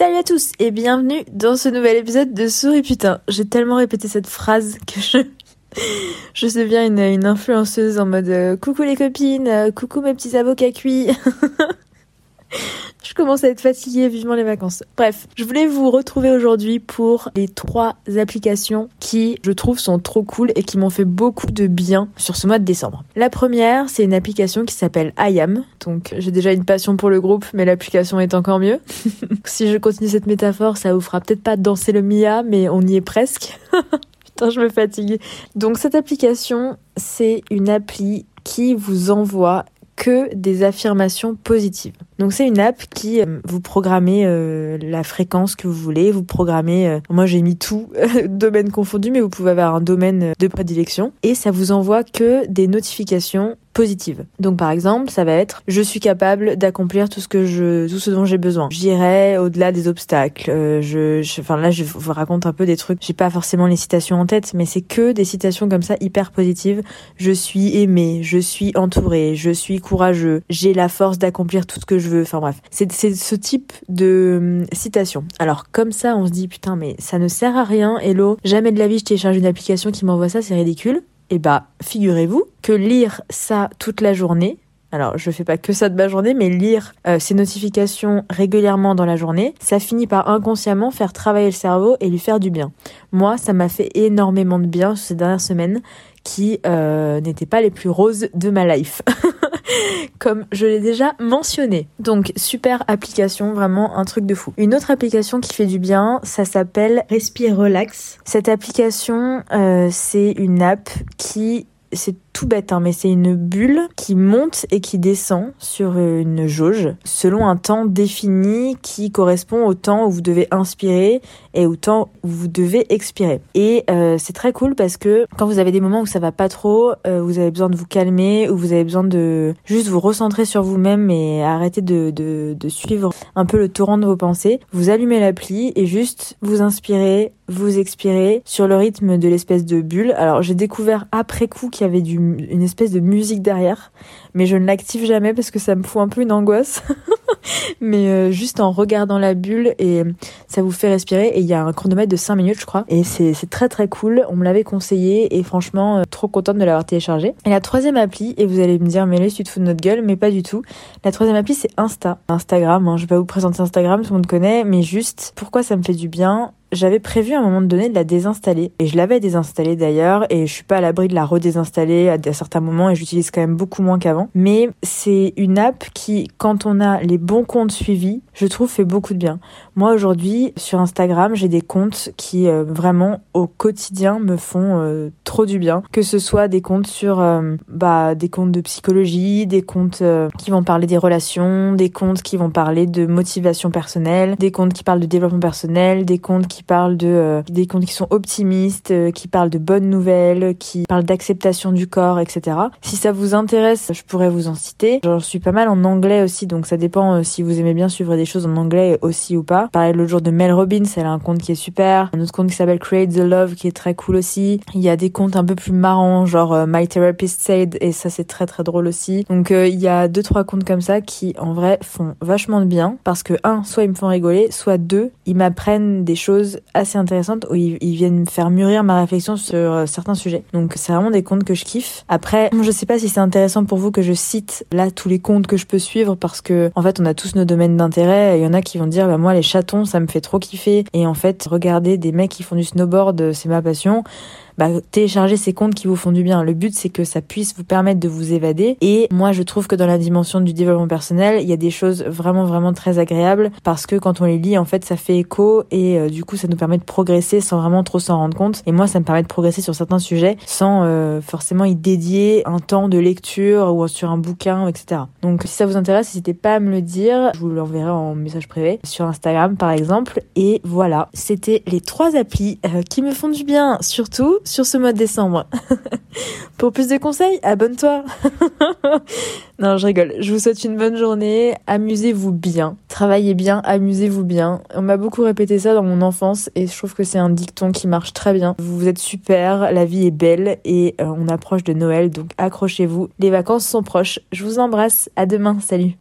Salut à tous et bienvenue dans ce nouvel épisode de Souris Putain. J'ai tellement répété cette phrase que je, je deviens une, une influenceuse en mode euh, coucou les copines, euh, coucou mes petits avocats cuits. Je commence à être fatiguée, vivement les vacances. Bref, je voulais vous retrouver aujourd'hui pour les trois applications qui, je trouve, sont trop cool et qui m'ont fait beaucoup de bien sur ce mois de décembre. La première, c'est une application qui s'appelle IAM. Donc, j'ai déjà une passion pour le groupe, mais l'application est encore mieux. si je continue cette métaphore, ça vous fera peut-être pas danser le Mia, mais on y est presque. Putain, je me fatigue. Donc, cette application, c'est une appli qui vous envoie que des affirmations positives. Donc c'est une app qui euh, vous programmez euh, la fréquence que vous voulez, vous programmez euh, moi j'ai mis tout domaine confondu mais vous pouvez avoir un domaine de prédilection et ça vous envoie que des notifications positive. Donc par exemple, ça va être je suis capable d'accomplir tout ce que je tout ce dont j'ai besoin. J'irai au-delà des obstacles. Euh, je, je, enfin là je vous raconte un peu des trucs. J'ai pas forcément les citations en tête, mais c'est que des citations comme ça hyper positives. Je suis aimé, je suis entouré, je suis courageux, j'ai la force d'accomplir tout ce que je veux. Enfin bref, c'est c'est ce type de hum, citation. Alors comme ça, on se dit putain mais ça ne sert à rien. Hello, jamais de la vie je télécharge une application qui m'envoie ça, c'est ridicule. Eh bah, figurez-vous que lire ça toute la journée, alors je fais pas que ça de ma journée, mais lire euh, ces notifications régulièrement dans la journée, ça finit par inconsciemment faire travailler le cerveau et lui faire du bien. Moi, ça m'a fait énormément de bien ces dernières semaines qui euh, n'étaient pas les plus roses de ma life. comme je l'ai déjà mentionné. Donc super application, vraiment un truc de fou. Une autre application qui fait du bien, ça s'appelle Respire Relax. Cette application, euh, c'est une app qui c'est tout bête, hein, mais c'est une bulle qui monte et qui descend sur une jauge selon un temps défini qui correspond au temps où vous devez inspirer et au temps où vous devez expirer. Et euh, c'est très cool parce que quand vous avez des moments où ça va pas trop, euh, vous avez besoin de vous calmer, ou vous avez besoin de juste vous recentrer sur vous-même et arrêter de, de, de suivre un peu le torrent de vos pensées, vous allumez l'appli et juste vous inspirez, vous expirez sur le rythme de l'espèce de bulle. Alors j'ai découvert après coup qu'il y avait une espèce de musique derrière, mais je ne l'active jamais parce que ça me fout un peu une angoisse. mais euh, juste en regardant la bulle et ça vous fait respirer et il y a un chronomètre de 5 minutes je crois. Et c'est très très cool. On me l'avait conseillé et franchement euh, trop contente de l'avoir téléchargé. Et la troisième appli et vous allez me dire mais là tu te fous de notre gueule mais pas du tout. La troisième appli c'est Insta. Instagram hein, je vais pas vous présenter Instagram tout le monde connaît mais juste pourquoi ça me fait du bien? J'avais prévu à un moment donné de la désinstaller. Et je l'avais désinstallée d'ailleurs et je suis pas à l'abri de la redésinstaller à certains moments et j'utilise quand même beaucoup moins qu'avant. Mais c'est une app qui quand on a les bons comptes suivis je trouve fait beaucoup de bien. Moi aujourd'hui sur Instagram j'ai des comptes qui euh, vraiment au quotidien me font euh, trop du bien. Que ce soit des comptes sur euh, bah des comptes de psychologie des comptes qui vont parler des relations des comptes qui vont parler de motivation personnelle des comptes qui parlent de développement personnel des comptes qui qui parlent de euh, des comptes qui sont optimistes, euh, qui parlent de bonnes nouvelles, qui parlent d'acceptation du corps, etc. Si ça vous intéresse, je pourrais vous en citer. J'en suis pas mal en anglais aussi, donc ça dépend euh, si vous aimez bien suivre des choses en anglais aussi ou pas. Pareil, l'autre jour de Mel Robbins, elle a un compte qui est super. Un autre compte qui s'appelle Create the Love, qui est très cool aussi. Il y a des comptes un peu plus marrants, genre My Therapist Said, et ça c'est très très drôle aussi. Donc il y a deux trois comptes comme ça qui en vrai font vachement de bien parce que un, soit ils me font rigoler, soit deux, ils m'apprennent des choses assez intéressantes où ils, viennent faire mûrir ma réflexion sur euh, certains sujets. Donc c'est vraiment des comptes que je kiffe. Après, je sais pas si c'est intéressant pour vous que je cite là tous les comptes que je peux suivre parce que en fait on a tous nos domaines d'intérêt. Il y en a qui vont dire bah moi les chatons ça me fait trop kiffer et en fait regarder des mecs qui font du snowboard c'est ma passion bah, télécharger ces comptes qui vous font du bien. Le but c'est que ça puisse vous permettre de vous évader. Et moi je trouve que dans la dimension du développement personnel, il y a des choses vraiment vraiment très agréables parce que quand on les lit en fait ça fait écho et euh, du coup ça nous permet de progresser sans vraiment trop s'en rendre compte. Et moi ça me permet de progresser sur certains sujets sans euh, forcément y dédier un temps de lecture ou sur un bouquin, etc. Donc si ça vous intéresse, n'hésitez pas à me le dire. Je vous l'enverrai en message privé sur Instagram par exemple. Et voilà, c'était les trois applis euh, qui me font du bien, surtout sur ce mois de décembre. Pour plus de conseils, abonne-toi. non, je rigole. Je vous souhaite une bonne journée. Amusez-vous bien. Travaillez bien, amusez-vous bien. On m'a beaucoup répété ça dans mon enfance et je trouve que c'est un dicton qui marche très bien. Vous êtes super, la vie est belle et euh, on approche de Noël, donc accrochez-vous. Les vacances sont proches. Je vous embrasse. À demain. Salut.